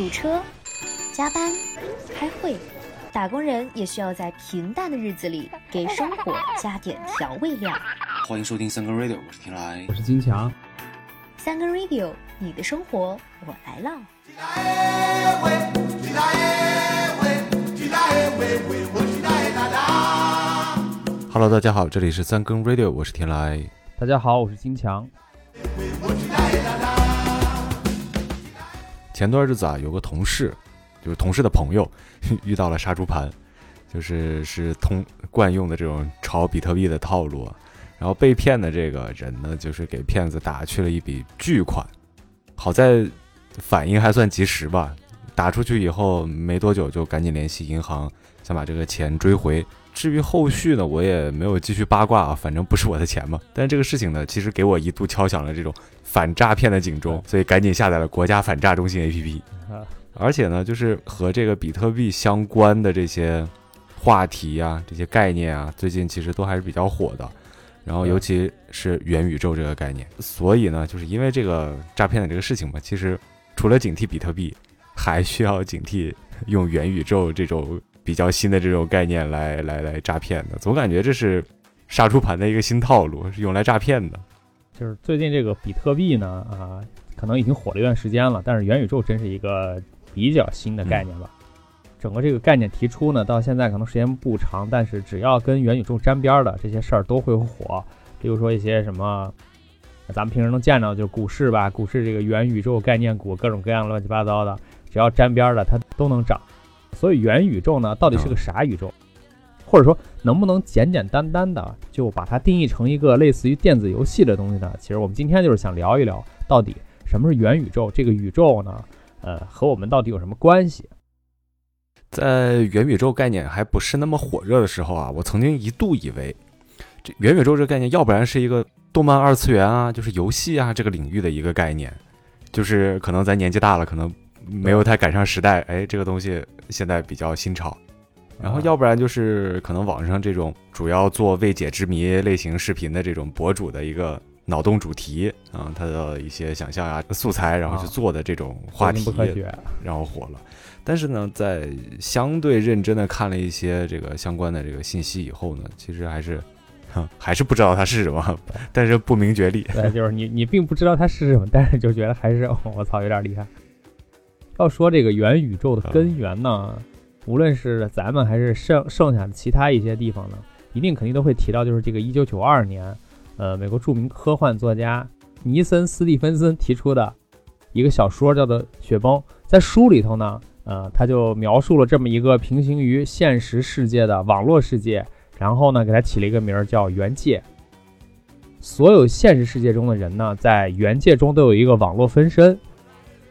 堵车、加班、开会，打工人也需要在平淡的日子里给生活加点调味料。欢迎收听三更 radio，我是天来我。是金强。三更 radio，你的生活我来唠。Hello，大家好，这里是三更 radio，我是天来。大家好，我是金强。前段日子啊，有个同事，就是同事的朋友，遇到了杀猪盘，就是是通惯用的这种炒比特币的套路。然后被骗的这个人呢，就是给骗子打去了一笔巨款，好在反应还算及时吧。打出去以后没多久就赶紧联系银行，想把这个钱追回。至于后续呢，我也没有继续八卦啊，反正不是我的钱嘛。但是这个事情呢，其实给我一度敲响了这种反诈骗的警钟，所以赶紧下载了国家反诈中心 APP。啊，而且呢，就是和这个比特币相关的这些话题啊、这些概念啊，最近其实都还是比较火的。然后，尤其是元宇宙这个概念，所以呢，就是因为这个诈骗的这个事情吧，其实除了警惕比特币，还需要警惕用元宇宙这种比较新的这种概念来来来诈骗的。总感觉这是杀猪盘的一个新套路，是用来诈骗的。就是最近这个比特币呢，啊，可能已经火了一段时间了，但是元宇宙真是一个比较新的概念吧。整个这个概念提出呢，到现在可能时间不长，但是只要跟元宇宙沾边儿的这些事儿都会火。比如说一些什么，咱们平时能见到，就是股市吧，股市这个元宇宙概念股，各种各样乱七八糟的，只要沾边儿的它都能涨。所以元宇宙呢，到底是个啥宇宙？或者说能不能简简单单的就把它定义成一个类似于电子游戏的东西呢？其实我们今天就是想聊一聊，到底什么是元宇宙？这个宇宙呢，呃，和我们到底有什么关系？在元宇宙概念还不是那么火热的时候啊，我曾经一度以为，这元宇宙这个概念，要不然是一个动漫二次元啊，就是游戏啊这个领域的一个概念，就是可能咱年纪大了，可能没有太赶上时代，哎，这个东西现在比较新潮。然后要不然就是可能网上这种主要做未解之谜类型视频的这种博主的一个脑洞主题啊，他的一些想象啊素材，然后去做的这种话题，不科学。然后火了。但是呢，在相对认真的看了一些这个相关的这个信息以后呢，其实还是，哼，还是不知道它是什么，但是不明觉厉。对，就是你你并不知道它是什么，但是就觉得还是、哦、我操有点厉害。要说这个元宇宙的根源呢，无论是咱们还是剩剩下的其他一些地方呢，一定肯定都会提到，就是这个一九九二年，呃，美国著名科幻作家尼森斯蒂芬森提出的一个小说叫做《雪崩》。在书里头呢，呃，他就描述了这么一个平行于现实世界的网络世界，然后呢，给它起了一个名儿叫元界。所有现实世界中的人呢，在元界中都有一个网络分身。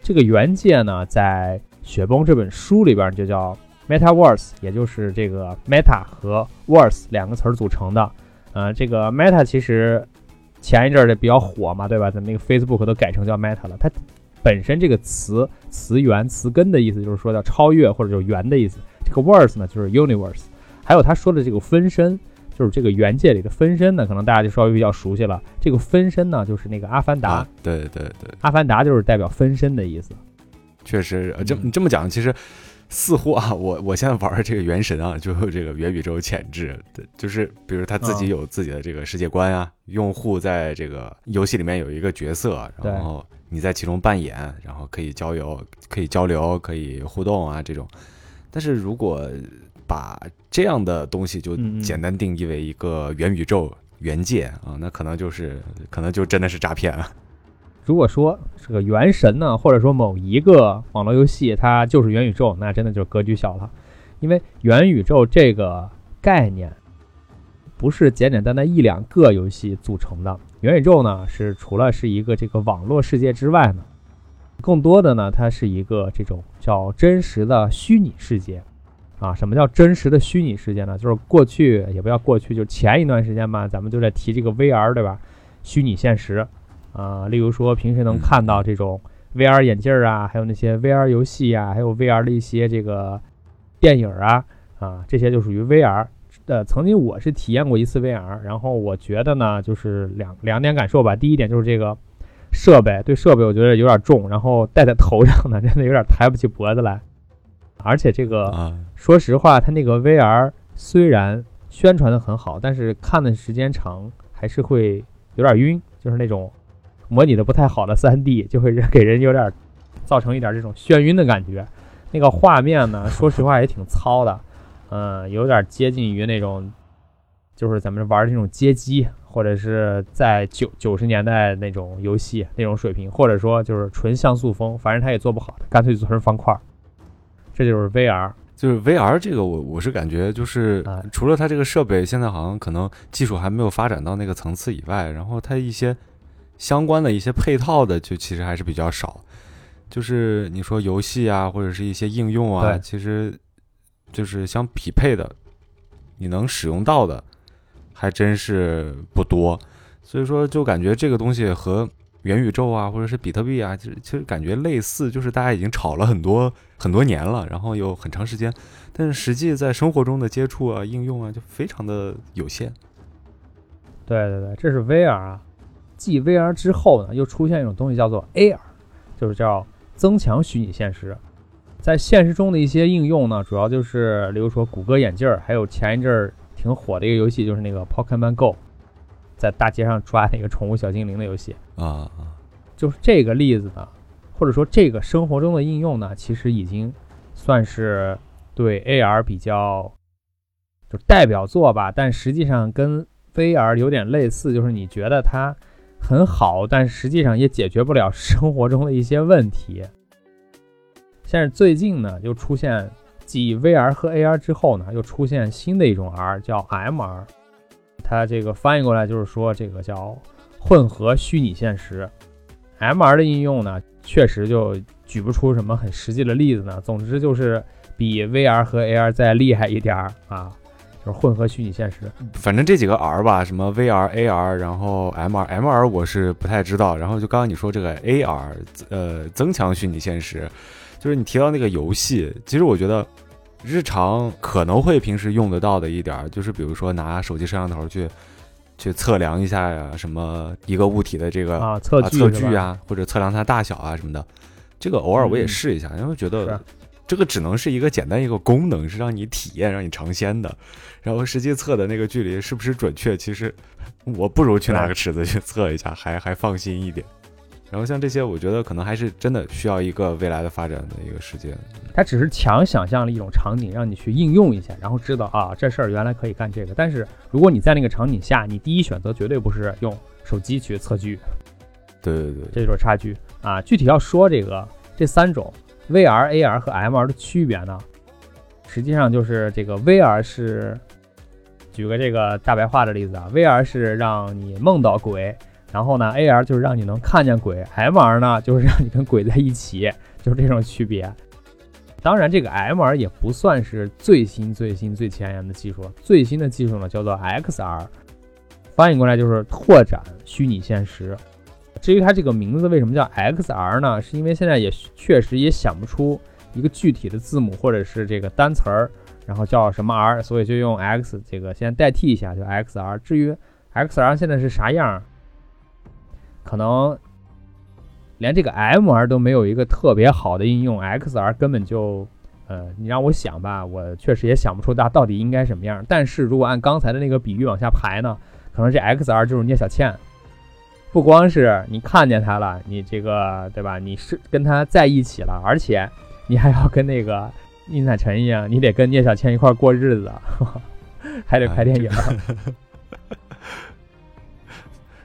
这个元界呢，在《雪崩》这本书里边就叫 Metaverse，也就是这个 Meta 和 Verse 两个词儿组成的。呃，这个 Meta 其实前一阵儿的比较火嘛，对吧？咱们那个 Facebook 都改成叫 Meta 了。它本身这个词词源词根的意思就是说叫超越或者就是元的意思。这个 Verse 呢就是 Universe，还有他说的这个分身，就是这个原界里的分身呢，可能大家就稍微比较熟悉了。这个分身呢，就是那个阿凡达。啊，对对对，阿凡达就是代表分身的意思。确实，呃这嗯你这么讲，其实似乎啊，我我现在玩的这个原神啊，就有这个元宇宙潜质，对就是比如他自己嗯有自己的这个世界观啊，用户在这个游戏里面有一个角色，然后你在其中扮演，然后可以交流、可以交流、可以互动啊这种。但是如果把这样的东西就简单定义为一个元宇宙、元界啊，那可能就是可能就真的是诈骗了。如果说这个元神呢，或者说某一个网络游戏它就是元宇宙，那真的就格局小了，因为元宇宙这个概念不是简简单单一两个游戏组成的。元宇宙呢，是除了是一个这个网络世界之外呢，更多的呢，它是一个这种叫真实的虚拟世界。啊，什么叫真实的虚拟世界呢？就是过去也不要过去，就前一段时间吧，咱们就在提这个 VR，对吧？虚拟现实。啊、例如说平时能看到这种 VR 眼镜儿啊，还有那些 VR 游戏啊，还有 VR 的一些这个电影啊，啊，这些就属于 VR。呃，曾经我是体验过一次 VR，然后我觉得呢，就是两两点感受吧。第一点就是这个设备，对设备我觉得有点重，然后戴在头上呢，真的有点抬不起脖子来。而且这个，啊，说实话，它那个 VR 虽然宣传的很好，但是看的时间长还是会有点晕，就是那种模拟的不太好的 3D，就会给人有点造成一点这种眩晕的感觉。那个画面呢，说实话也挺糙的，嗯，有点接近于那种，就是咱们玩那种街机，或者是在九九十年代那种游戏那种水平，或者说就是纯像素风，反正它也做不好，干脆做成方块儿。这就是 VR，就是 VR 这个我我是感觉就是啊除了它这个设备现在好像可能技术还没有发展到那个层次以外，然后它一些相关的一些配套的就其实还是比较少。就是你说游戏啊，或者是一些应用啊，其实就是相匹配的，你能使用到的还真是不多。所以说，就感觉这个东西和元宇宙啊，或者是比特币啊，其实其实感觉类似，就是大家已经炒了很多很多年了，然后有很长时间，但是实际在生活中的接触啊、应用啊，就非常的有限。对对对，这是 VR 啊。继 VR 之后呢，又出现一种东西叫做 AR，就是叫增强虚拟现实。在现实中的一些应用呢，主要就是比如说谷歌眼镜儿，还有前一阵儿挺火的一个游戏，就是那个 Pokemon Go，在大街上抓那个宠物小精灵的游戏。啊，就是这个例子呢，或者说这个生活中的应用呢，其实已经算是对 AR 比较就代表作吧，但实际上跟 VR 有点类似，就是你觉得它很好，但实际上也解决不了生活中的一些问题。但是最近呢，又出现继 VR 和 AR 之后呢，又出现新的一种 R，叫 MR。它这个翻译过来就是说，这个叫混合虚拟现实。MR 的应用呢，确实就举不出什么很实际的例子呢。总之就是比 VR 和 AR 再厉害一点儿啊，就是混合虚拟现实。反正这几个 R 吧，什么 VR、AR，然后 MR、MR 我是不太知道。然后就刚刚你说这个 AR，呃，增强虚拟现实，就是你提到那个游戏，其实我觉得日常可能会平时用得到的一点儿，就是比如说拿手机摄像头去去测量一下呀，什么一个物体的这个啊，测距、测距，啊，或者测量它大小啊什么的。这个偶尔我也嗯试一下，因为觉得这个只能是一个简单一个功能，是让你体验、让你尝鲜的。然后实际测的那个距离是不是准确，其实我不如去拿个尺子去测一下，还还放心一点。然后像这些，我觉得可能还是真的需要一个未来的发展的一个时间。它只是强想象了一种场景，让你去应用一下，然后知道啊，这事儿原来可以干这个。但是如果你在那个场景下，你第一选择绝对不是用手机去测距，对对对，这就是差距啊。具体要说这个这三种 VR、AR 和 MR 的区别呢，实际上就是这个 VR 是，举个这个大白话的例子啊，VR 是让你梦到鬼，然后呢 AR 就是让你能看见鬼，MR 呢就是让你跟鬼在一起，就是这种区别。当然，这个 MR 也不算是最新、最新、最前沿的技术。最新的技术呢，叫做 XR，翻译过来就是拓展虚拟现实。至于它这个名字为什么叫 XR 呢？是因为现在也确实也想不出一个具体的字母或者是这个单词儿，然后叫什么 R，所以就用 X 这个先代替一下，就 XR。至于 XR 现在是啥样，可能连这个 MR 都没有一个特别好的应用，XR 根本就，呃，你让我想吧，我确实也想不出它到底应该什么样。但是如果按刚才的那个比喻往下排呢，可能这 XR 就是聂小倩。不光是你看见他了，你这个对吧？你是跟他在一起了，而且你还要跟那个宁采臣一样，你得跟聂小倩一块过日子，还得拍电影。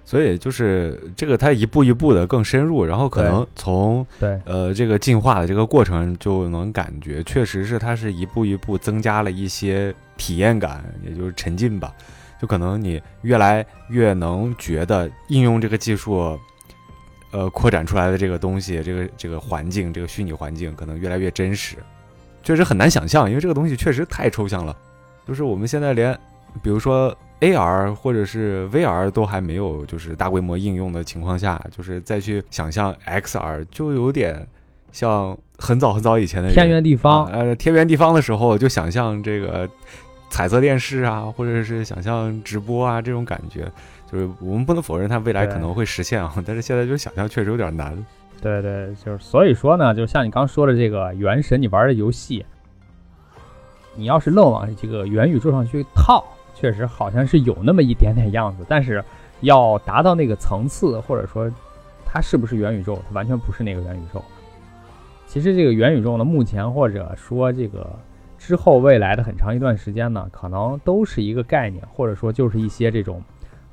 所以就是这个，它一步一步的更深入，然后可能从对呃这个进化的这个过程就能感觉，确实是它是一步一步增加了一些体验感，也就是沉浸吧。就可能你越来越能觉得应用这个技术，呃，扩展出来的这个东西，这个这个环境，这个虚拟环境，可能越来越真实。确实很难想象，因为这个东西确实太抽象了。就是我们现在连，比如说 AR 或者是 VR 都还没有就是大规模应用的情况下，就是再去想象 XR，就有点像很早很早以前的天圆地方啊，呃，天圆地方的时候就想象这个彩色电视啊，或者是想象直播啊这种感觉，就是我们不能否认它未来可能会实现啊，但是现在就是想象确实有点难。对对，就是所以说呢，就像你刚说的这个《原神》，你玩的游戏，你要是愣往这个元宇宙上去套，确实好像是有那么一点点样子，但是要达到那个层次，或者说它是不是元宇宙，它完全不是那个元宇宙。其实这个元宇宙呢，目前或者说这个之后未来的很长一段时间呢，可能都是一个概念，或者说就是一些这种。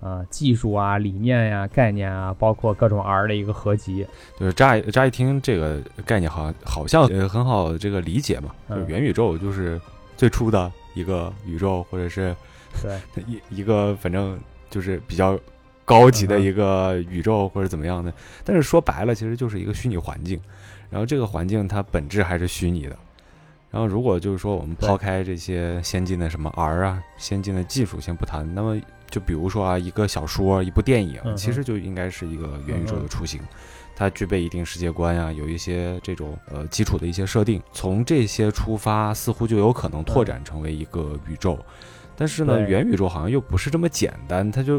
呃，技术啊、理念呀、概念啊，包括各种 R 的一个合集，就是乍一乍一听这个概念好，好像呃很好这个理解嘛，就是嗯元宇宙就是最初的一个宇宙，或者是对 一一个反正就是比较高级的一个宇宙或者怎么样的。但是说白了，其实就是一个虚拟环境，然后这个环境它本质还是虚拟的。然后如果就是说我们抛开这些先进的什么 R 啊、先进的技术先不谈，那么就比如说啊，一个小说、一部电影，其实就应该是一个元宇宙嗯的雏形。它具备一定世界观呀、有一些这种呃基础的一些设定，从这些出发，似乎就有可能拓展成为一个宇宙。但是呢，元宇宙好像又不是这么简单，它就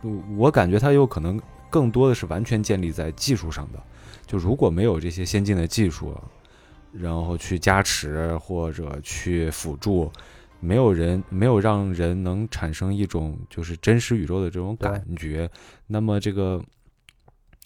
我我感觉它有可能更多的是完全建立在技术上的。就如果没有这些先进的技术，然后去加持或者去辅助，没有人没有让人能产生一种就是真实宇宙的这种感觉，那么这个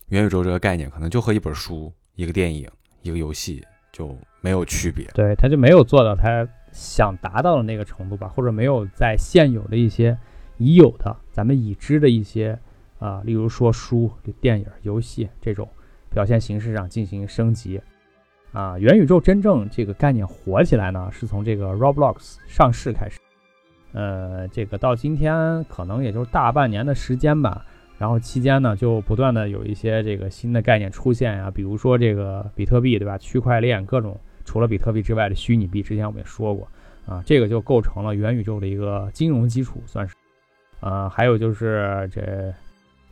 元宇宙这个概念可能就和一本书、一个电影、一个游戏就没有区别。对，他就没有做到他想达到的那个程度吧，或者没有在现有的一些已有的咱们已知的一些啊、例如说书、电影、游戏这种表现形式上进行升级。啊，元宇宙真正这个概念火起来呢，是从这个 Roblox 上市开始。呃，这个到今天可能也就是大半年的时间吧。然后期间呢，就不断的有一些这个新的概念出现呀，比如说这个比特币，对吧？区块链各种除了比特币之外的虚拟币，之前我们也说过啊，这个就构成了元宇宙的一个金融基础，算是。呃，还有就是这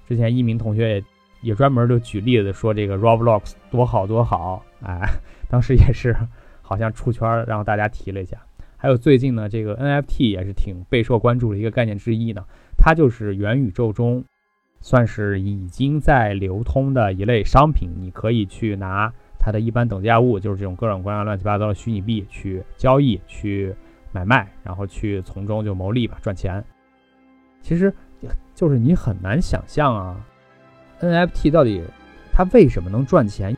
之前一鸣同学也也专门就举例子说这个 Roblox 多好多好，哎，当时也是好像出圈，让大家提了一下。还有最近呢，这个 NFT 也是挺备受关注的一个概念之一呢，它就是元宇宙中算是已经在流通的一类商品，你可以去拿它的一般等价物，就是这种各种各样乱七八糟的虚拟币去交易、去买卖，然后去从中就牟利吧，赚钱。其实就是你很难想象啊，NFT 到底它为什么能赚钱？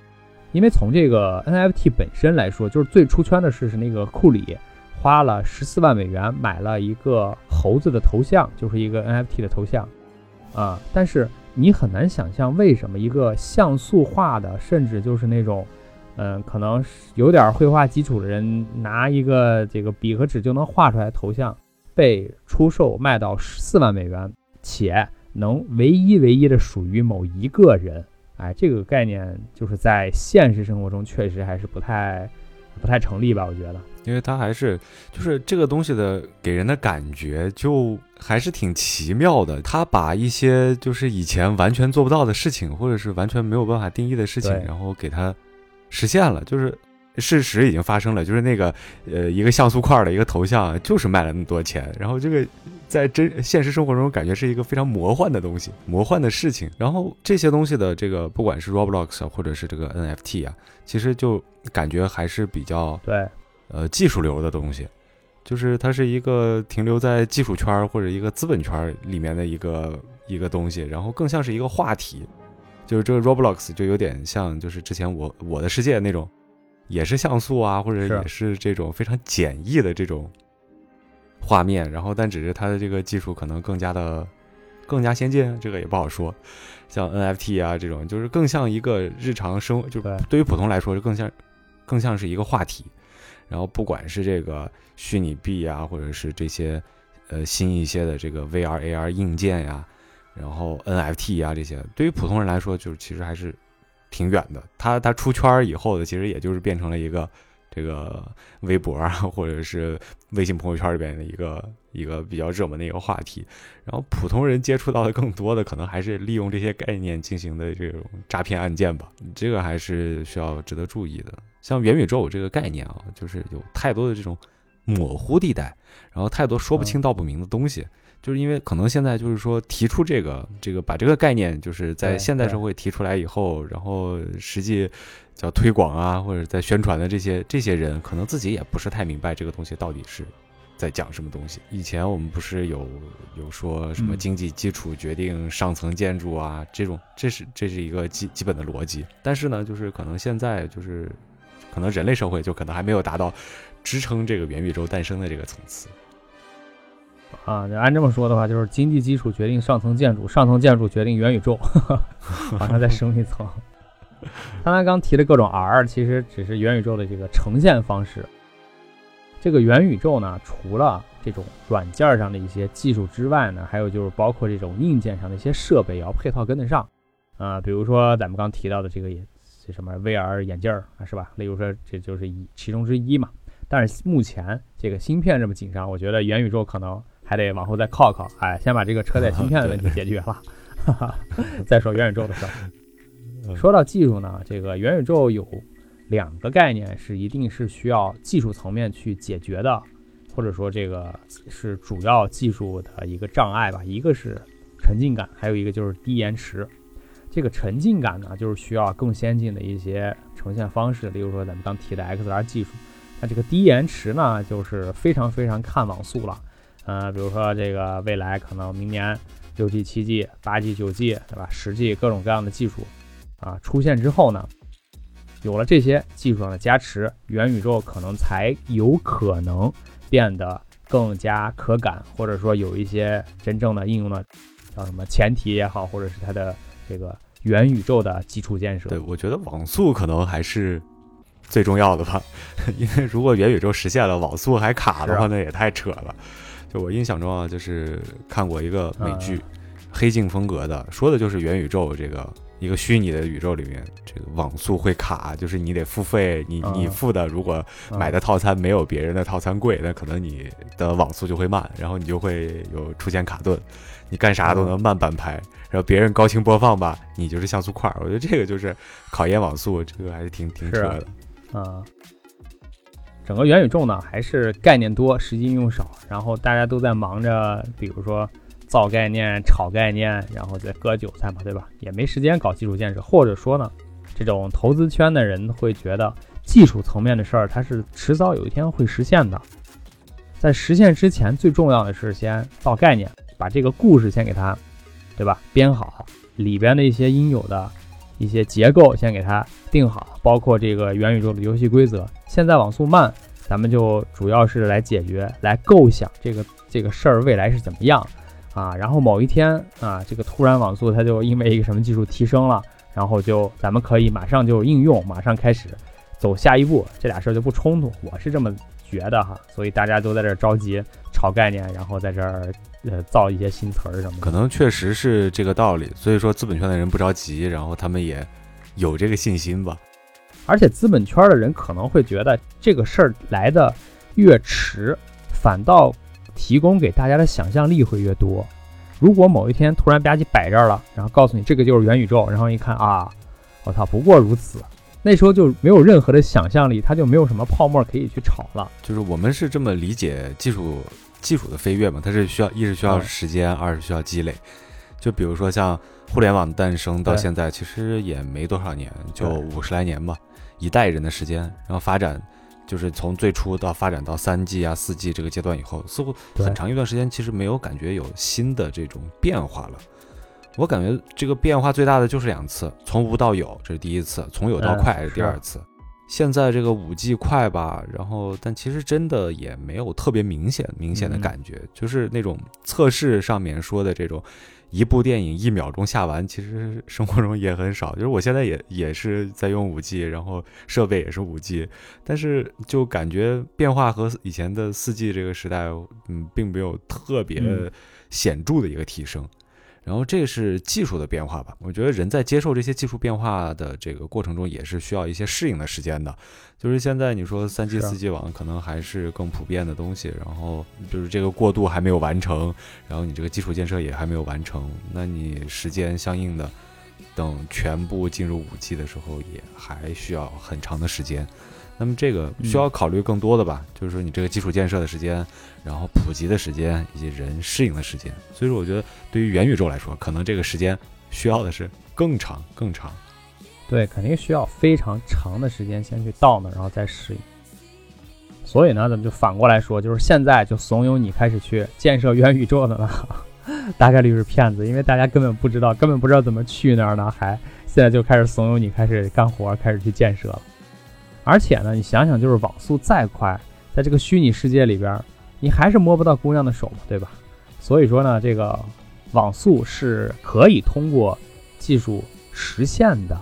因为从这个 NFT 本身来说，就是最出圈的是是那个库里花了十四万美元买了一个猴子的头像，就是一个 NFT 的头像啊。但是你很难想象为什么一个像素化的，甚至就是那种嗯，可能有点绘画基础的人拿一个这个笔和纸就能画出来头像，被出售卖到十四万美元，且能唯一唯一的属于某一个人。哎，这个概念就是在现实生活中确实还是不太不太成立吧？我觉得。因为它还是就是这个东西的给人的感觉就还是挺奇妙的。它把一些就是以前完全做不到的事情，或者是完全没有办法定义的事情，然后给它实现了。就是事实已经发生了，就是那个呃一个像素块的一个头像，就是卖了那么多钱。然后这个在真现实生活中感觉是一个非常魔幻的东西，魔幻的事情。然后这些东西的这个不管是 Roblox 啊或者是这个 NFT 啊，其实就感觉还是比较对。呃，技术流的东西，就是它是一个停留在技术圈或者一个资本圈里面的一个一个东西，然后更像是一个话题。就是这个 Roblox 就有点像，就是之前我我的世界那种，也是像素啊，或者也是这种非常简易的这种画面，然后但只是它的这个技术可能更加的更加先进，这个也不好说。像 NFT 啊这种，就是更像一个日常生活，就是对于普通来说，就更像更像是一个话题。然后不管是这个虚拟币啊，或者是这些呃新一些的这个 VR、AR 硬件呀，然后 NFT 啊这些，对于普通人来说，就是其实还是挺远的。它它出圈以后的，其实也就是变成了一个这个微博啊，或者是微信朋友圈里边的一个一个比较热门的一个话题。然后普通人接触到的更多的，可能还是利用这些概念进行的这种诈骗案件吧。这个还是需要值得注意的。像元宇宙这个概念啊，就是有太多的这种模糊地带，然后太多说不清道不明的东西。就是因为可能现在就是说提出这个这个把这个概念就是在现代社会提出来以后，然后实际叫推广啊或者在宣传的这些这些人，可能自己也不是太明白这个东西到底是在讲什么东西。以前我们不是有有说什么嗯经济基础决定上层建筑啊，这种这是这是一个基基本的逻辑，但是呢，就是可能现在就是可能人类社会就可能还没有达到支撑这个元宇宙诞生的这个层次。啊，按这么说的话，就是经济基础决定上层建筑，上层建筑决定元宇宙，往上再升一层。刚才刚提的各种 R，其实只是元宇宙的这个呈现方式。这个元宇宙呢，除了这种软件上的一些技术之外呢，还有就是包括这种硬件上的一些设备也要配套跟得上。啊、比如说咱们刚提到的这个也这什么 VR 眼镜儿啊，是吧？例如说这就是一其中之一嘛。但是目前这个芯片这么紧张，我觉得元宇宙可能还得往后再靠靠，哎，先把这个车载芯片的问题解决了，哈哈，再说元宇宙的事儿。说到技术呢，这个元宇宙有两个概念是一定是需要技术层面去解决的，或者说这个是主要技术的一个障碍吧。一个是沉浸感，还有一个就是低延迟。这个沉浸感呢，就是需要更先进的一些呈现方式，例如说咱们刚提的 XR 技术。那这个低延迟呢，就是非常非常看网速了。呃，比如说这个未来可能明年六 G、七 G、八 G、九 G，对吧？十 G 各种各样的技术啊出现之后呢，有了这些技术上的加持，元宇宙可能才有可能变得更加可感，或者说有一些真正的应用的叫什么前提也好，或者是它的这个元宇宙的基础建设。对，我觉得网速可能还是最重要的吧，因为如果元宇宙实现了，网速还卡的话，那也太扯了。就我印象中啊，就是看过一个美剧，嗯黑镜风格的，说的就是元宇宙这个一个虚拟的宇宙里面，这个网速会卡，就是你得付费，你你嗯付的如果嗯买的套餐没有别人的套餐贵，那可能你的网速就会慢，然后你就会有出现卡顿，你干啥都能慢半拍，然后别人高清播放吧，你就是像素块儿。我觉得这个就是考验网速，这个还是挺挺扯的。啊、整个元宇宙呢，还是概念多，实际应用少，然后大家都在忙着，比如说造概念、炒概念，然后再割韭菜嘛，对吧？也没时间搞基础建设，或者说呢，这种投资圈的人会觉得技术层面的事儿，它是迟早有一天会实现的。在实现之前，最重要的是先造概念，把这个故事先给它，对吧？编好里边的一些应有的一些结构先给它定好，包括这个元宇宙的游戏规则。现在网速慢，咱们就主要是来解决、来构想这个这个事儿未来是怎么样啊。然后某一天啊，这个突然网速它就因为一个什么技术提升了，然后就咱们可以马上就应用，马上开始走下一步，这俩事儿就不冲突。我是这么觉得哈，所以大家都在这儿着急炒概念，然后在这儿呃造一些新词儿什么的。可能确实是这个道理，所以说资本圈的人不着急，然后他们也有这个信心吧。而且资本圈的人可能会觉得这个事儿来的越迟，反倒提供给大家的想象力会越多。如果某一天突然吧唧摆这儿了，然后告诉你这个就是元宇宙，然后一看啊，我操，不过如此，那时候就没有任何的想象力，它就没有什么泡沫可以去炒了。就是我们是这么理解技术技术的飞跃嘛，它是需要一是需要嗯时间，二是需要积累。就比如说像互联网诞生到现在，其实也没多少年，就五十来年吧，一代人的时间，然后发展就是从最初到发展到三 G 啊、四 G 这个阶段以后，似乎很长一段时间其实没有感觉有新的这种变化了。我感觉这个变化最大的就是两次，从无到有，这是第一次；从有到嗯快，是是第二次。现在这个五 G 快吧，然后但其实真的也没有特别明显明显的嗯感觉，就是那种测试上面说的这种一部电影一秒钟下完，其实生活中也很少。就是我现在也也是在用五 G，然后设备也是五 G，但是就感觉变化和以前的四 G 这个时代，嗯，并没有特别嗯显著的一个提升。然后这是技术的变化吧？我觉得人在接受这些技术变化的这个过程中，也是需要一些适应的时间的。就是现在你说三 G、四 G 网可能还是更普遍的东西，然后就是这个过渡还没有完成，然后你这个基础建设也还没有完成，那你时间相应的等全部进入五 G 的时候，也还需要很长的时间。那么这个需要考虑更多的吧，就是说你这个基础建设的时间，然后普及的时间以及人适应的时间。所以说，我觉得对于元宇宙来说，可能这个时间需要的是更长更长。对，肯定需要非常长的时间先去到那，然后再适应。所以呢，咱们就反过来说，就是现在就怂恿你开始去建设元宇宙的呢，大概率是骗子，因为大家根本不知道，根本不知道怎么去那儿呢，还现在就开始怂恿你开始干活，开始去建设了。而且呢，你想想，就是网速再快，在这个虚拟世界里边，你还是摸不到姑娘的手嘛，对吧？所以说呢，这个网速是可以通过技术实现的。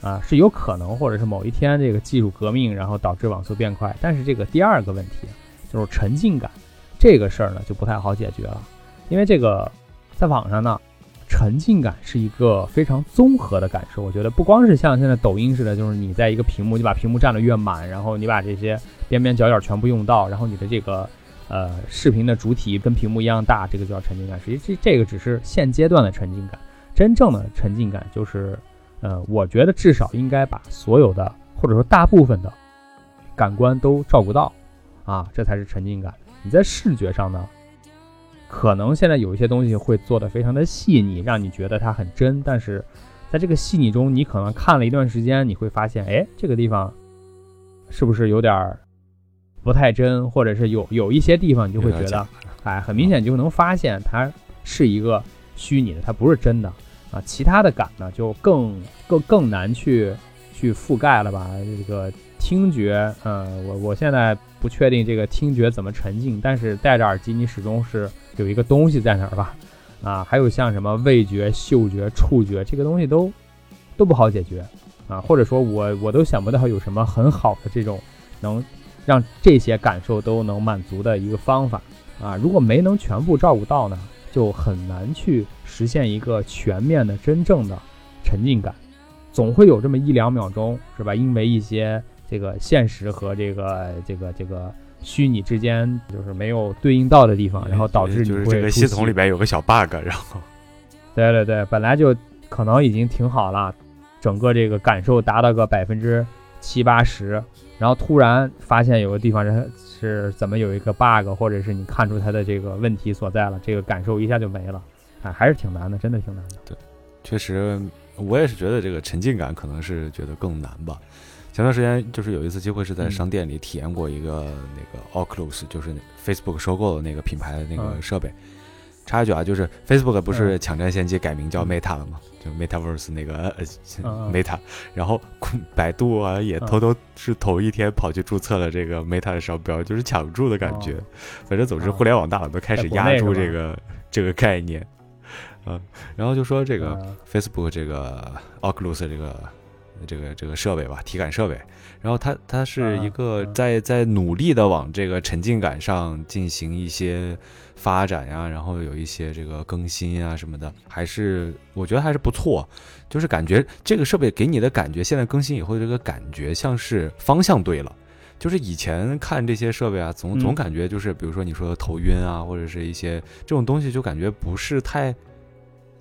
啊，是有可能，或者是某一天这个技术革命，然后导致网速变快。但是这个第二个问题就是沉浸感，这个事儿呢就不太好解决了。因为这个在网上呢，沉浸感是一个非常综合的感受。我觉得不光是像现在抖音似的，就是你在一个屏幕，你把屏幕占得越满，然后你把这些边边角角全部用到，然后你的这个呃视频的主体跟屏幕一样大，这个叫沉浸感。实际这这个只是现阶段的沉浸感，真正的沉浸感就是。呃，我觉得至少应该把所有的或者说大部分的感官都照顾到，啊，这才是沉浸感。你在视觉上呢，可能现在有一些东西会做的非常的细腻，让你觉得它很真，但是在这个细腻中，你可能看了一段时间，你会发现，哎，这个地方是不是有点不太真，或者是有有一些地方你就会觉得，哎，很明显你就能发现它是一个虚拟的，它不是真的。啊，其他的感呢就更更更难去去覆盖了吧？这个听觉，嗯，我我现在不确定这个听觉怎么沉浸，但是戴着耳机你始终是有一个东西在那儿吧？啊，还有像什么味觉、嗅觉、触觉，这个东西都都不好解决啊，或者说我我都想不到有什么很好的这种能让这些感受都能满足的一个方法啊，如果没能全部照顾到呢？就很难去实现一个全面的、真正的沉浸感，总会有这么一两秒钟，是吧？因为一些这个现实和这个这个这个虚拟之间就是没有对应到的地方，然后导致就是这个系统里边有个小 bug，然后，对对对，本来就可能已经挺好了，整个这个感受达到个百分之七八十。然后突然发现有个地方是是怎么有一个 bug，或者是你看出它的这个问题所在了，这个感受一下就没了，哎，还是挺难的，真的挺难的。对，确实，我也是觉得这个沉浸感可能是觉得更难吧。前段时间就是有一次机会是在商店里体验过一个那个 Oculus，就是 Facebook 收购的那个品牌的那个设备。插一句啊，就是 Facebook 不是抢占先机改名叫 Meta 了吗？就 Metaverse 那个 Meta，然后百度啊也偷偷是头一天跑去注册了这个 Meta 的商标，就是抢注的感觉。反正总之，互联网大佬都开始压住这个这个概念，嗯，然后就说这个 Facebook 这个 Oculus 这个这个这个设备吧，体感设备，然后它它是一个在在努力的往这个沉浸感上进行一些。发展呀，然后有一些这个更新啊什么的，还是我觉得还是不错。就是感觉这个设备给你的感觉，现在更新以后这个感觉像是方向对了。就是以前看这些设备啊，总总感觉就是，比如说你说头晕啊，或者是一些这种东西，就感觉不是太，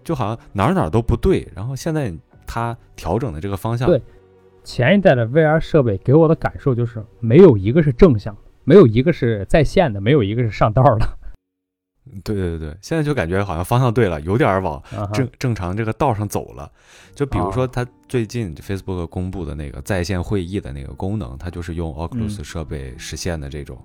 就好像哪儿哪儿都不对。然后现在它调整的这个方向，对。前一代的 VR 设备给我的感受就是没有一个是正向，没有一个是在线的，没有一个是上道的。对对对对，现在就感觉好像方向对了，有点往正正常这个道上走了。就比如说，他最近 Facebook 公布的那个在线会议的那个功能，它就是用 Oculus 设备实现的这种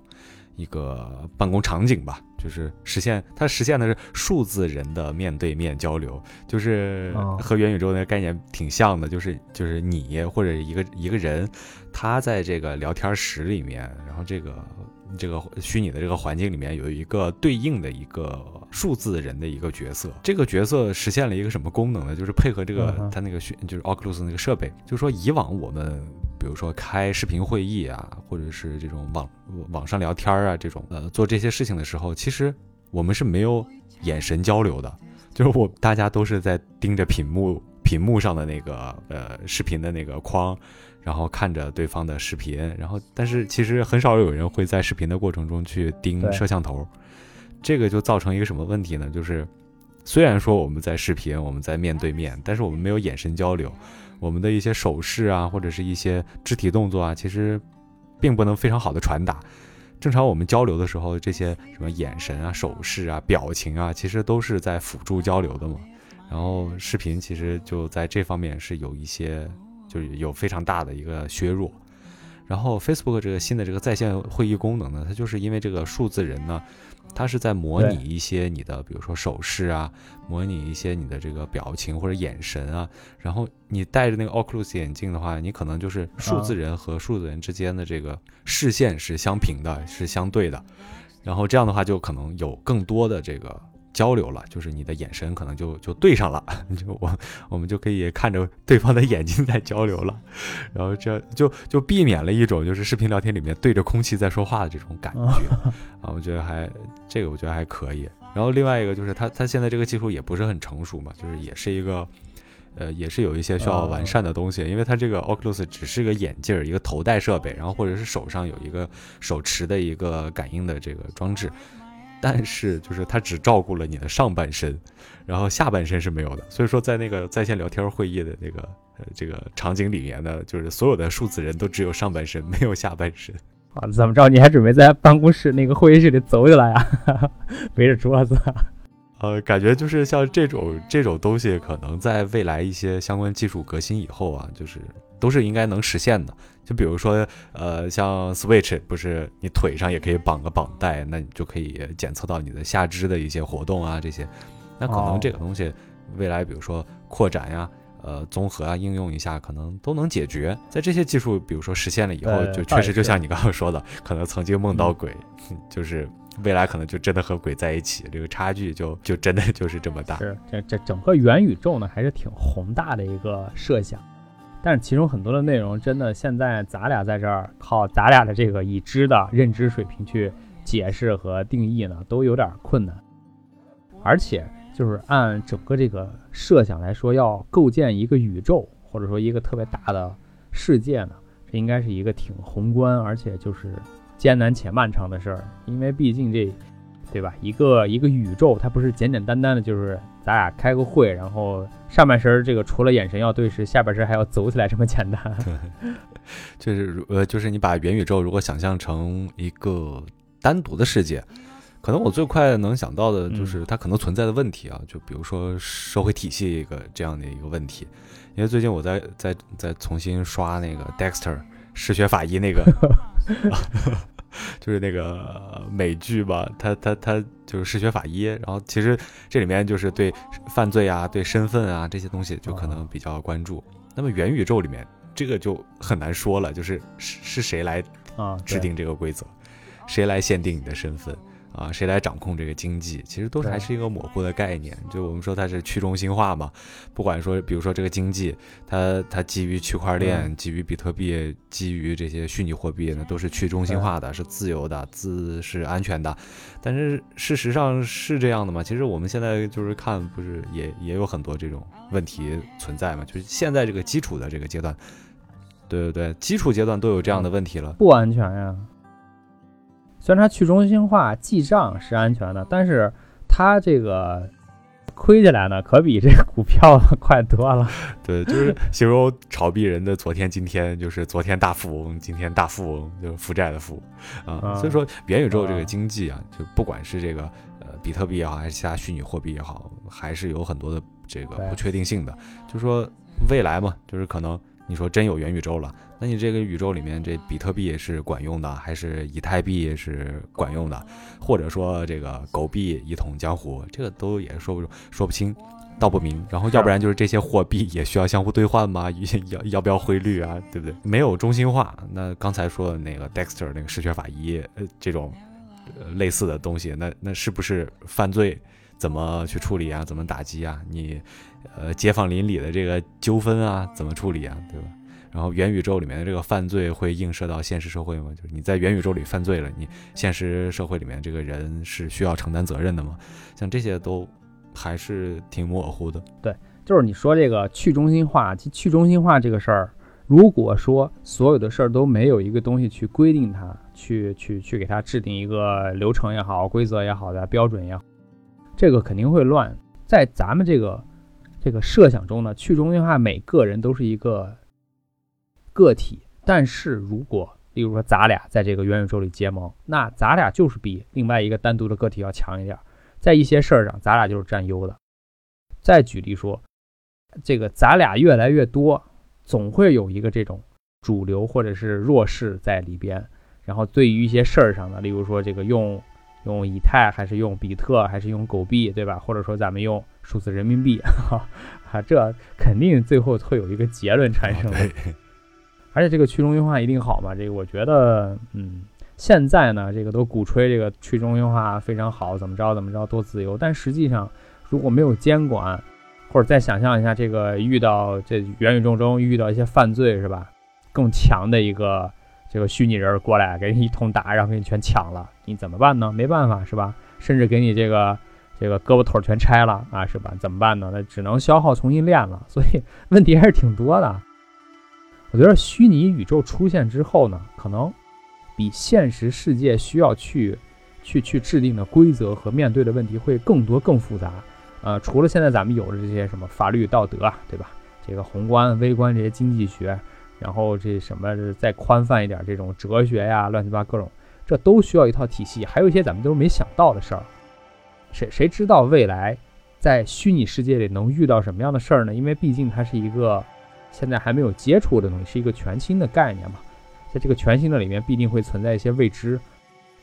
一个办公场景吧，就是实现它实现的是数字人的面对面交流，就是和元宇宙那个概念挺像的，就是就是你或者一个一个人，他在这个聊天室里面，然后这个。这个虚拟的这个环境里面有一个对应的一个数字人的一个角色，这个角色实现了一个什么功能呢？就是配合这个它那个虚，就是 Oculus 那个设备，就是说以往我们比如说开视频会议啊，或者是这种网网上聊天啊，这种呃做这些事情的时候，其实我们是没有眼神交流的，就是我大家都是在盯着屏幕 屏幕上的那个呃视频的那个框。然后看着对方的视频，然后但是其实很少有人会在视频的过程中去盯摄像头，这个就造成一个什么问题呢？就是虽然说我们在视频，我们在面对面，但是我们没有眼神交流，我们的一些手势啊，或者是一些肢体动作啊，其实并不能非常好的传达。正常我们交流的时候，这些什么眼神啊、手势啊、表情啊，其实都是在辅助交流的嘛。然后视频其实就在这方面是有一些，就是有非常大的一个削弱。然后 Facebook 这个新的这个在线会议功能呢，它就是因为这个数字人呢。它是在模拟一些你的，比如说手势啊，模拟一些你的这个表情或者眼神啊。然后你戴着那个 Oculus 眼镜的话，你可能就是数字人和数字人之间的这个视线是相平的，是相对的。然后这样的话，就可能有更多的这个。交流了，就是你的眼神可能就就对上了，就我我们就可以看着对方的眼睛在交流了，然后这就就避免了一种就是视频聊天里面对着空气在说话的这种感觉啊，我觉得还这个我觉得还可以。然后另外一个就是它它现在这个技术也不是很成熟嘛，就是也是一个呃也是有一些需要完善的东西，因为它这个 Oculus 只是个眼镜儿，一个头戴设备，然后或者是手上有一个手持的一个感应的这个装置。但是就是他只照顾了你的上半身，然后下半身是没有的。所以说，在那个在线聊天会议的那个呃这个场景里面呢，就是所有的数字人都只有上半身，没有下半身。啊，怎么着？你还准备在办公室那个会议室里走起来呀？围着桌子？呃，感觉就是像这种这种东西，可能在未来一些相关技术革新以后啊，就是都是应该能实现的。就比如说，呃，像 Switch 不是你腿上也可以绑个绑带，那你就可以检测到你的下肢的一些活动啊，这些。那可能这个东西未来，比如说扩展呀，呃，综合啊，应用一下，可能都能解决。在这些技术，比如说实现了以后，就确实就像你刚刚说的，可能曾经梦到鬼，就是。未来可能就真的和鬼在一起，这个差距就就真的就是这么大。是这这整个元宇宙呢，还是挺宏大的一个设想，但是其中很多的内容真的现在咱俩在这儿靠咱俩的这个已知的认知水平去解释和定义呢，都有点困难。而且就是按整个这个设想来说，要构建一个宇宙或者说一个特别大的世界呢，这应该是一个挺宏观，而且就是。艰难且漫长的事儿，因为毕竟这，对吧？一个一个宇宙，它不是简简单单的，就是咱俩开个会，然后上半身这个除了眼神要对视，下半身还要走起来这么简单。对，就是呃，就是你把元宇宙如果想象成一个单独的世界，可能我最快能想到的就是它可能存在的问题啊，就比如说社会体系一个这样的一个问题。因为最近我在在在重新刷那个 Dexter 嗜血法医那个。就是那个美剧吧，他他他就是嗜血法医，然后其实这里面就是对犯罪啊、对身份啊这些东西就可能比较关注。那么元宇宙里面这个就很难说了，就是是是谁来啊制定这个规则，谁来限定你的身份？啊，谁来掌控这个经济？其实都是还是一个模糊的概念。就我们说它是去中心化嘛，不管说，比如说这个经济，它它基于区块链，基于比特币，基于这些虚拟货币，那都是去中心化的，是自由的，自是安全的。但是事实上是这样的吗？其实我们现在就是看，不是也也有很多这种问题存在嘛？就是现在这个基础的这个阶段，对对对，基础阶段都有这样的问题了，不安全呀。虽然它去中心化记账是安全的，但是它这个亏起来呢，可比这个股票快多了。对，就是形容炒币人的昨天、今天，就是昨天大富翁，今天大富翁，就是负债的富啊。所以说，元宇宙这个经济啊，就不管是这个呃比特币也好，还是其他虚拟货币也好，还是有很多的这个不确定性的。就是说未来嘛，就是可能。你说真有元宇宙了，那你这个宇宙里面这比特币是管用的，还是以太币是管用的，或者说这个狗币一统江湖，这个都也说不说不清，道不明。然后要不然就是这些货币也需要相互兑换吗？要要不要汇率啊？对不对？没有中心化。那刚才说的那个 Dexter 那个嗜血法医，呃，这种类似的东西，那那是不是犯罪？怎么去处理啊？怎么打击啊？你？呃，街坊邻里的这个纠纷啊，怎么处理啊，对吧？然后元宇宙里面的这个犯罪会映射到现实社会吗？就是你在元宇宙里犯罪了，你现实社会里面这个人是需要承担责任的吗？像这些都还是挺模糊的。对，就是你说这个去中心化，去中心化这个事儿，如果说所有的事儿都没有一个东西去规定它，去去去给它制定一个流程也好，规则也好的标准也好，这个肯定会乱。在咱们这个。这个设想中呢，去中心化每个人都是一个个体，但是如果例如说咱俩在这个元宇宙里结盟，那咱俩就是比另外一个单独的个体要强一点，在一些事儿上咱俩就是占优的。再举例说，这个咱俩越来越多，总会有一个这种主流或者是弱势在里边。然后对于一些事儿上的，例如说这个用用以太还是用比特还是用狗币，对吧？或者说咱们用数字人民币，哈，这肯定最后会有一个结论产生的。而且这个去中心化一定好嘛？这个我觉得，嗯，现在呢，这个都鼓吹这个去中心化非常好，怎么着怎么着多自由。但实际上如果没有监管，或者再想象一下，这个遇到这元宇宙中遇到一些犯罪是吧？更强的一个。这个虚拟人过来给你一通打，然后给你全抢了，你怎么办呢？没办法是吧？甚至给你这个这个胳膊腿全拆了啊，是吧？怎么办呢？那只能消耗重新练了。所以问题还是挺多的。我觉得虚拟宇宙出现之后呢，可能比现实世界需要去去去制定的规则和面对的问题会更多更复杂。呃，除了现在咱们有的这些什么法律道德啊，对吧？这个宏观微观这些经济学。然后这什么再宽泛一点，这种哲学呀，乱七八各种，这都需要一套体系。还有一些咱们都没想到的事儿，谁谁知道未来在虚拟世界里能遇到什么样的事儿呢？因为毕竟它是一个现在还没有接触的东西，是一个全新的概念嘛。在这个全新的里面，必定会存在一些未知，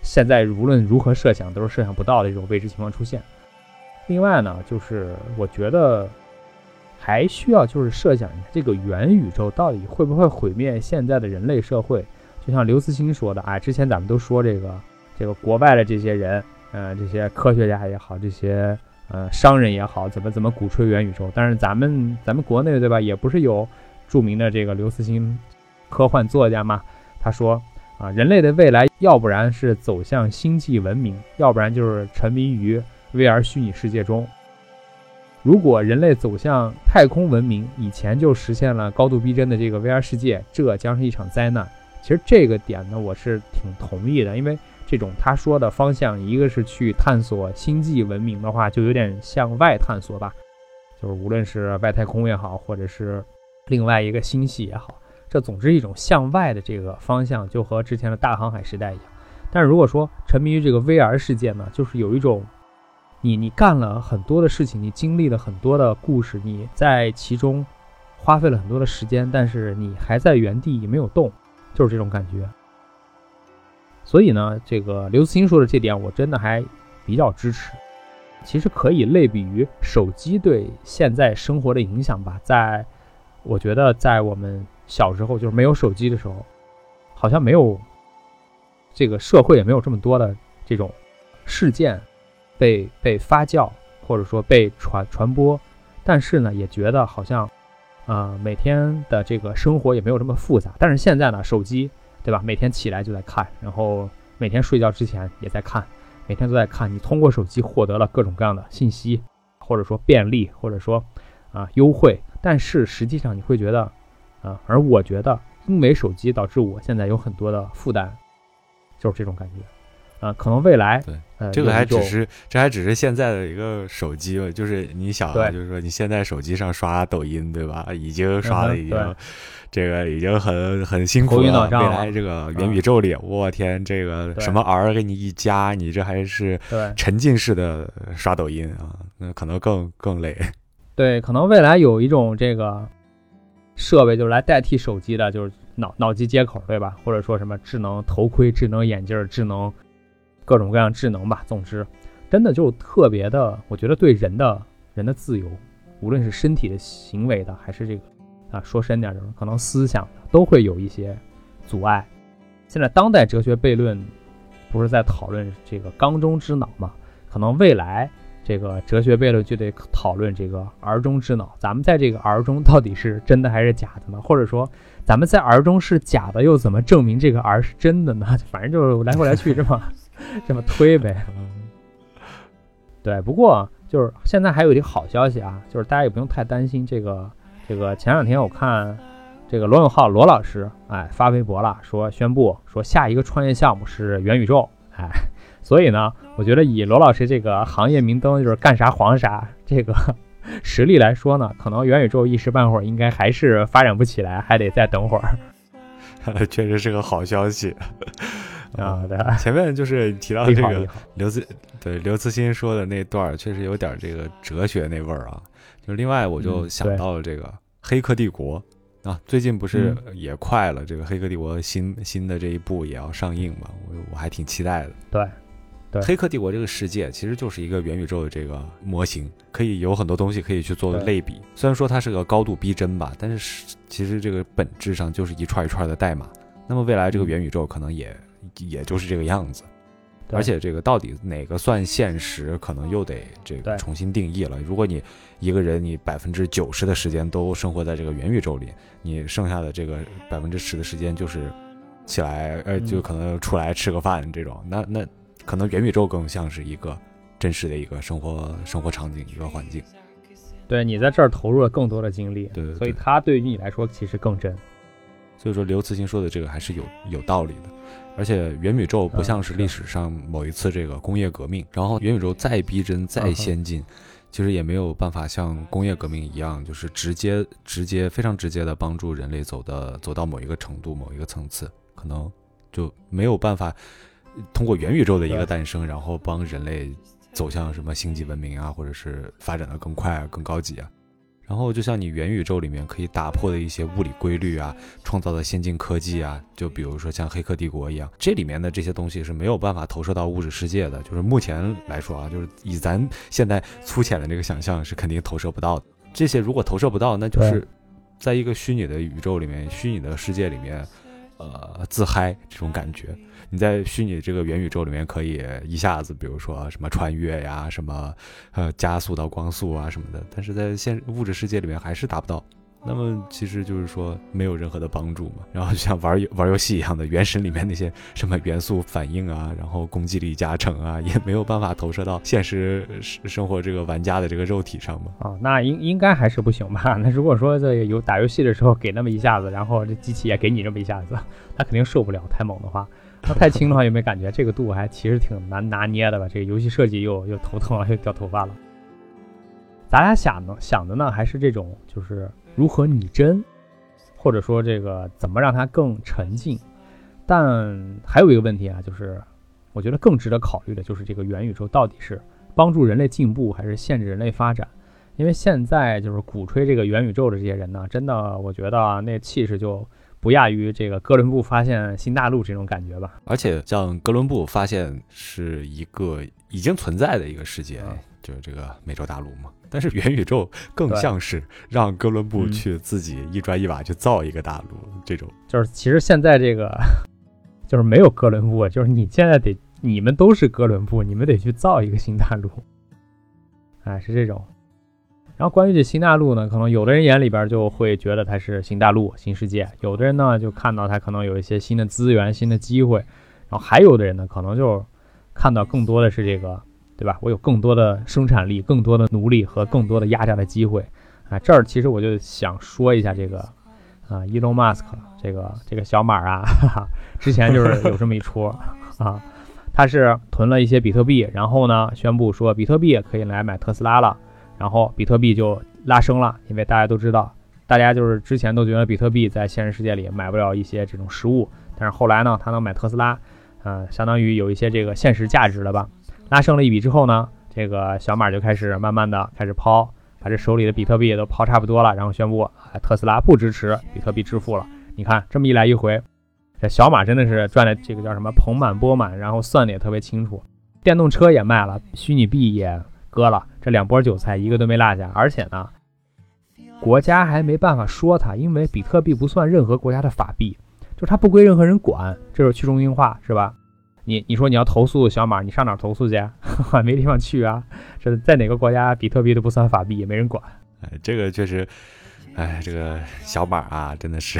现在无论如何设想都是设想不到的这种未知情况出现。另外呢，就是我觉得。还需要就是设想一下，这个元宇宙到底会不会毁灭现在的人类社会？就像刘慈欣说的，啊，之前咱们都说这个，这个国外的这些人，呃，这些科学家也好，这些呃商人也好，怎么怎么鼓吹元宇宙？但是咱们咱们国内对吧，也不是有著名的这个刘慈欣科幻作家嘛？他说啊，人类的未来要不然是走向星际文明，要不然就是沉迷于 VR 虚拟世界中。如果人类走向太空文明，以前就实现了高度逼真的这个 VR 世界，这将是一场灾难。其实这个点呢，我是挺同意的，因为这种他说的方向，一个是去探索星际文明的话，就有点向外探索吧，就是无论是外太空也好，或者是另外一个星系也好，这总之一种向外的这个方向，就和之前的大航海时代一样。但是如果说沉迷于这个 VR 世界呢，就是有一种。你你干了很多的事情，你经历了很多的故事，你在其中花费了很多的时间，但是你还在原地没有动，就是这种感觉。所以呢，这个刘慈欣说的这点，我真的还比较支持。其实可以类比于手机对现在生活的影响吧。在我觉得，在我们小时候，就是没有手机的时候，好像没有这个社会也没有这么多的这种事件。被被发酵，或者说被传传播，但是呢，也觉得好像，呃，每天的这个生活也没有这么复杂。但是现在呢，手机，对吧？每天起来就在看，然后每天睡觉之前也在看，每天都在看。你通过手机获得了各种各样的信息，或者说便利，或者说啊优惠。但是实际上你会觉得，啊，而我觉得，因为手机导致我现在有很多的负担，就是这种感觉。啊，可能未来对，这个还只是这还只是现在的一个手机吧，就是你想，啊就是说你现在手机上刷抖音，对吧？已经刷的已经，这个已经很很辛苦了。未来这个元宇宙里，我天，这个什么 R 给你一加，你这还是沉浸式的刷抖音啊，那可能更更累。对，可能未来有一种这个设备，就是来代替手机的，就是脑脑机接口，对吧？或者说什么智能头盔、智能眼镜、智能。各种各样智能吧，总之，真的就特别的，我觉得对人的人的自由，无论是身体的行为的，还是这个啊说深点就是可能思想的，都会有一些阻碍。现在当代哲学悖论不是在讨论这个缸中之脑吗？可能未来这个哲学悖论就得讨论这个儿中之脑。咱们在这个儿中到底是真的还是假的呢？或者说，咱们在儿中是假的，又怎么证明这个儿是真的呢？反正就是来回来去这么。这么推呗，对。不过就是现在还有一个好消息啊，就是大家也不用太担心这个这个。前两天我看这个罗永浩罗老师哎发微博了，说宣布说下一个创业项目是元宇宙哎。所以呢，我觉得以罗老师这个行业明灯就是干啥黄啥这个 实力来说呢，可能元宇宙一时半会儿应该还是发展不起来，还得再等会儿。确实是个好消息啊。对，前面就是提到这个刘慈对刘慈欣说的那段，确实有点这个哲学那味儿啊。就另外，我就想到了这个《黑客帝国》啊，最近不是也快了，这个《黑客帝国》新新的这一部也要上映嘛，我我还挺期待的。对。黑客帝国这个世界其实就是一个元宇宙的这个模型，可以有很多东西可以去做类比。虽然说它是个高度逼真吧，但是其实这个本质上就是一串一串的代码。那么未来这个元宇宙可能也也就是这个样子。而且这个到底哪个算现实，可能又得这个重新定义了。如果你一个人你百分之九十的时间都生活在这个元宇宙里，你剩下的这个百分之十的时间就是起来呃就可能出来吃个饭这种，那那。可能元宇宙更像是一个真实的一个生活生活场景一个环境，对你在这儿投入了更多的精力，对，所以它对于你来说其实更真。所以说刘慈欣说的这个还是有有道理的，而且元宇宙不像是历史上某一次这个工业革命，然后元宇宙再逼真再先进，其实也没有办法像工业革命一样，就是直接直接非常直接的帮助人类走的走到某一个程度某一个层次，可能就没有办法。通过元宇宙的一个诞生，然后帮人类走向什么星际文明啊，或者是发展的更快啊、更高级啊。然后就像你元宇宙里面可以打破的一些物理规律啊，创造的先进科技啊，就比如说像《黑客帝国》一样，这里面的这些东西是没有办法投射到物质世界的。就是目前来说啊，就是以咱现在粗浅的这个想象是肯定投射不到的。这些如果投射不到，那就是在一个虚拟的宇宙里面、虚拟的世界里面，呃，自嗨这种感觉。你在虚拟这个元宇宙里面，可以一下子，比如说什么穿越呀，什么呃加速到光速啊什么的，但是在现物质世界里面还是达不到。那么其实就是说没有任何的帮助嘛。然后就像玩玩游戏一样的，原神里面那些什么元素反应啊，然后攻击力加成啊，也没有办法投射到现实生活这个玩家的这个肉体上嘛。啊，那应应该还是不行吧？那如果说这有打游戏的时候给那么一下子，然后这机器也给你这么一下子，他肯定受不了，太猛的话。那太轻的话有没有感觉这个度还其实挺难拿捏的吧？这个游戏设计又又头疼了，又掉头发了。咱俩想的想的呢，还是这种就是如何拟真，或者说这个怎么让它更沉浸。但还有一个问题啊，就是我觉得更值得考虑的就是这个元宇宙到底是帮助人类进步还是限制人类发展？因为现在就是鼓吹这个元宇宙的这些人呢，真的我觉得那气势就。不亚于这个哥伦布发现新大陆这种感觉吧？而且像哥伦布发现是一个已经存在的一个世界，就是这个美洲大陆嘛。但是元宇宙更像是让哥伦布去自己一砖一瓦去造一个大陆，这种。就是其实现在这个 就是没有哥伦布，就是你现在得你们都是哥伦布，你们得去造一个新大陆，哎，是这种。然后关于这新大陆呢，可能有的人眼里边就会觉得它是新大陆、新世界；有的人呢就看到它可能有一些新的资源、新的机会；然后还有的人呢，可能就看到更多的是这个，对吧？我有更多的生产力、更多的奴隶和更多的压榨的机会啊！这儿其实我就想说一下这个啊，Elon Musk 这个这个小马啊，哈哈，之前就是有这么一出啊，他是囤了一些比特币，然后呢宣布说比特币可以来买特斯拉了。然后比特币就拉升了，因为大家都知道，大家就是之前都觉得比特币在现实世界里买不了一些这种实物，但是后来呢，他能买特斯拉，嗯，相当于有一些这个现实价值了吧？拉升了一笔之后呢，这个小马就开始慢慢的开始抛，把这手里的比特币也都抛差不多了，然后宣布特斯拉不支持比特币支付了。你看这么一来一回，这小马真的是赚的这个叫什么盆满钵满，然后算的也特别清楚，电动车也卖了，虚拟币也。割了这两波韭菜，一个都没落下。而且呢，国家还没办法说他，因为比特币不算任何国家的法币，就是它不归任何人管，这是去中心化，是吧？你你说你要投诉小马，你上哪投诉去？没地方去啊！这在哪个国家，比特币都不算法币，也没人管。哎，这个确实，哎，这个小马啊，真的是，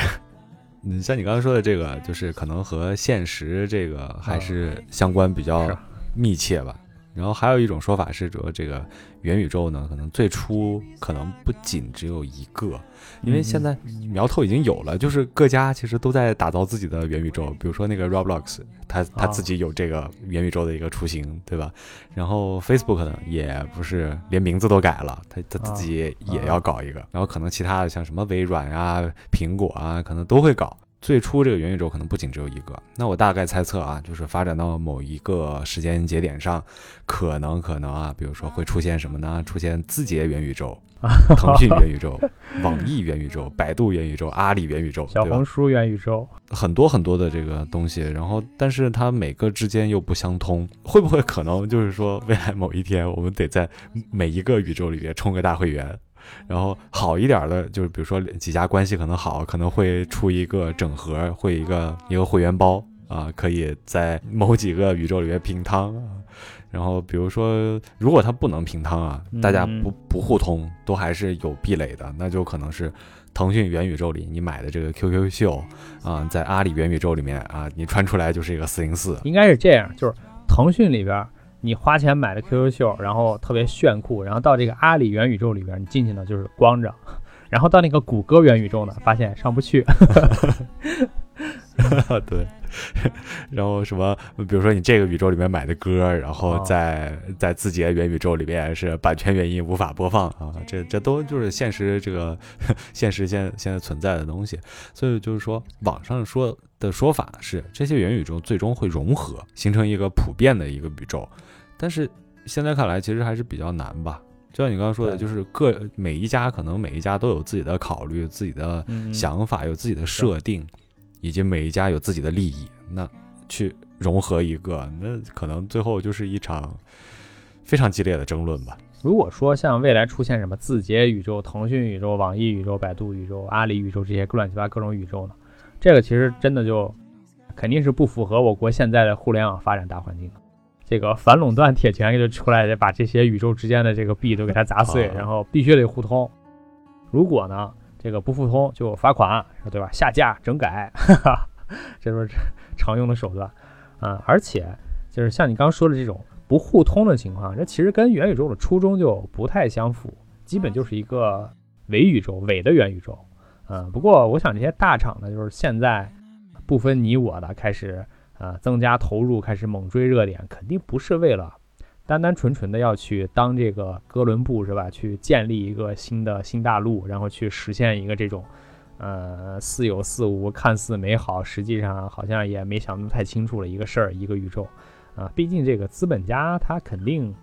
嗯，像你刚刚说的这个，就是可能和现实这个还是相关比较密切吧。然后还有一种说法是说，这个元宇宙呢，可能最初可能不仅只有一个，因为现在苗头已经有了，就是各家其实都在打造自己的元宇宙。比如说那个 Roblox，它它自己有这个元宇宙的一个雏形，对吧？然后 Facebook 呢，也不是连名字都改了，它它自己也要搞一个。然后可能其他的像什么微软啊、苹果啊，可能都会搞。最初这个元宇宙可能不仅只有一个。那我大概猜测啊，就是发展到某一个时间节点上，可能可能啊，比如说会出现什么呢？出现字节元宇宙、腾讯元宇宙、网易元宇宙、百度元宇宙、阿里元宇宙、小红书元宇宙，很多很多的这个东西。然后，但是它每个之间又不相通，会不会可能就是说，未来某一天我们得在每一个宇宙里边充个大会员？然后好一点的，就是比如说几家关系可能好，可能会出一个整合，会一个一个会员包啊，可以在某几个宇宙里面平摊。然后比如说，如果它不能平摊啊，大家不不互通，都还是有壁垒的，那就可能是腾讯元宇宙里你买的这个 QQ 秀啊，在阿里元宇宙里面啊，你穿出来就是一个四零四，应该是这样，就是腾讯里边。你花钱买的 QQ 秀，然后特别炫酷，然后到这个阿里元宇宙里边，你进去呢就是光着，然后到那个谷歌元宇宙呢，发现上不去。对，然后什么，比如说你这个宇宙里面买的歌，然后在在字节元宇宙里面是版权原因无法播放啊，这这都就是现实这个 现实现现在存在的东西，所以就是说网上说的说法是这些元宇宙最终会融合，形成一个普遍的一个宇宙。但是现在看来，其实还是比较难吧。就像你刚刚说的，就是各每一家可能每一家都有自己的考虑、自己的想法、有自己的设定，以及每一家有自己的利益。那去融合一个，那可能最后就是一场非常激烈的争论吧。如果说像未来出现什么字节宇宙、腾讯宇宙、网易宇宙、百度宇宙、阿里宇宙这些乱七八各种宇宙呢？这个其实真的就肯定是不符合我国现在的互联网发展大环境的。这个反垄断铁拳就出来，得把这些宇宙之间的这个币都给它砸碎，然后必须得互通。如果呢，这个不互通就罚款，对吧？下架、整改，哈 哈这都是常用的手段。啊，而且就是像你刚刚说的这种不互通的情况，这其实跟元宇宙的初衷就不太相符，基本就是一个伪宇宙、伪的元宇宙。嗯，不过我想这些大厂呢，就是现在不分你我的开始。啊，增加投入，开始猛追热点，肯定不是为了单单纯纯的要去当这个哥伦布是吧？去建立一个新的新大陆，然后去实现一个这种，呃，似有似无，看似美好，实际上好像也没想得太清楚的一个事儿，一个宇宙。啊，毕竟这个资本家他肯定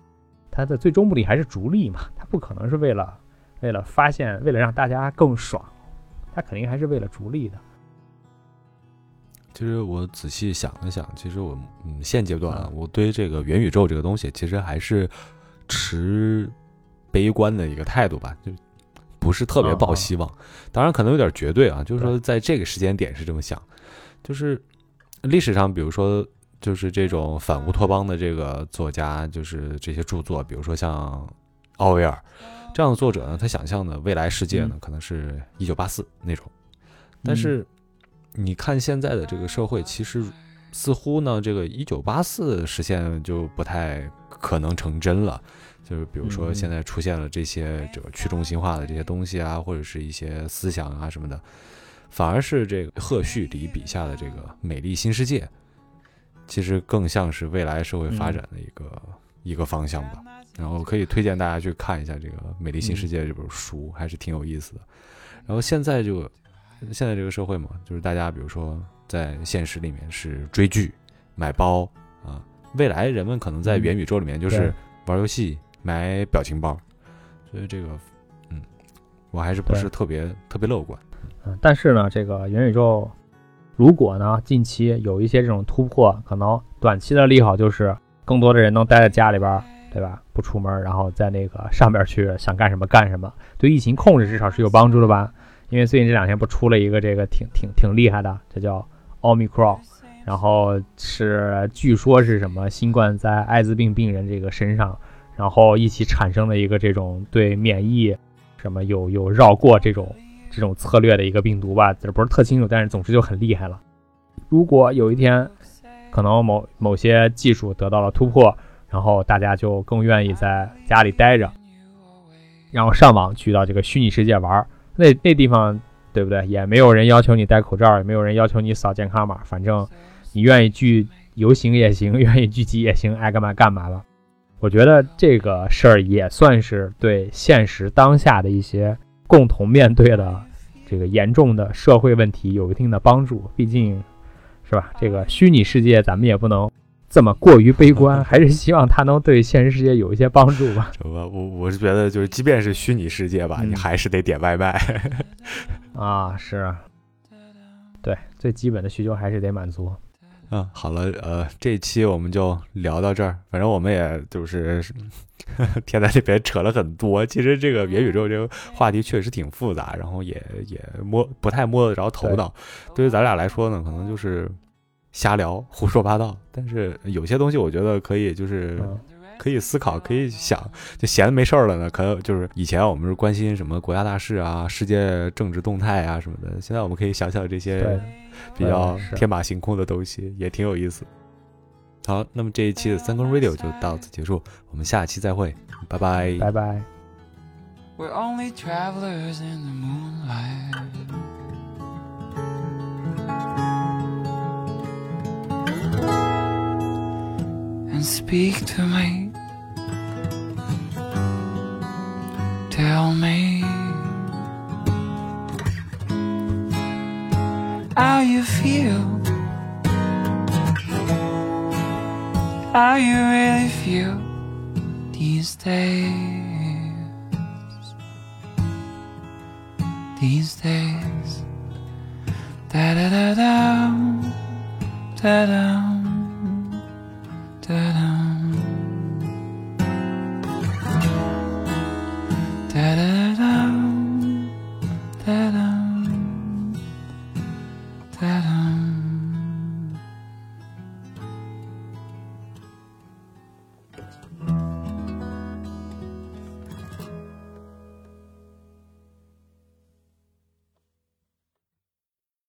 他的最终目的还是逐利嘛，他不可能是为了为了发现，为了让大家更爽，他肯定还是为了逐利的。其实我仔细想了想，其实我嗯现阶段啊我对这个元宇宙这个东西，其实还是持悲观的一个态度吧，就不是特别抱希望。当然可能有点绝对啊，就是说在这个时间点是这么想。就是历史上，比如说就是这种反乌托邦的这个作家，就是这些著作，比如说像奥威尔这样的作者呢，他想象的未来世界呢，可能是一九八四那种，但是。你看现在的这个社会，其实似乎呢，这个一九八四实现就不太可能成真了。就是比如说现在出现了这些这个去中心化的这些东西啊，或者是一些思想啊什么的，反而是这个赫胥黎笔下的这个美丽新世界，其实更像是未来社会发展的一个一个方向吧。然后可以推荐大家去看一下这个《美丽新世界》这本书，还是挺有意思的。然后现在就。现在这个社会嘛，就是大家比如说在现实里面是追剧、买包啊，未来人们可能在元宇宙里面就是玩游戏、买表情包，所以这个，嗯，我还是不是特别特别乐观。嗯，但是呢，这个元宇宙如果呢近期有一些这种突破，可能短期的利好就是更多的人能待在家里边，对吧？不出门，然后在那个上边去想干什么干什么，对疫情控制至少是有帮助的吧。因为最近这两天不出了一个这个挺挺挺厉害的，这叫奥密克戎，然后是据说是什么新冠在艾滋病病人这个身上，然后一起产生的一个这种对免疫什么有有绕过这种这种策略的一个病毒吧，这不是特清楚，但是总之就很厉害了。如果有一天可能某某些技术得到了突破，然后大家就更愿意在家里待着，然后上网去到这个虚拟世界玩。那那地方对不对？也没有人要求你戴口罩，也没有人要求你扫健康码，反正你愿意聚游行也行，愿意聚集也行，爱干嘛干嘛吧。我觉得这个事儿也算是对现实当下的一些共同面对的这个严重的社会问题有一定的帮助。毕竟，是吧？这个虚拟世界咱们也不能这么过于悲观，还是希望它能对现实世界有一些帮助吧。我我我是觉得，就是即便是虚拟世界吧，嗯你还是得点外卖。啊，是啊，对，最基本的需求还是得满足。嗯，好了，呃，这一期我们就聊到这儿。反正我们也就是天在那边扯了很多。其实这个元宇宙这个话题确实挺复杂，然后也也摸不太摸得着头脑。对于咱俩来说呢，可能就是瞎聊、胡说八道。但是有些东西我觉得可以，就是嗯，可以思考，可以想。就闲的没事儿了呢，可能就是以前我们是关心什么国家大事啊、世界政治动态啊什么的，现在我们可以想想这些。比较天马行空的东西，也挺有意思。好，那么这一期的三更 radio 就到此结束，我们下期再会，拜拜。拜拜。We're only travelers in the moonlight. Speak to me. Tell me how you feel. How you really feel these days. these days. Da da da dum, da dum, Da-da.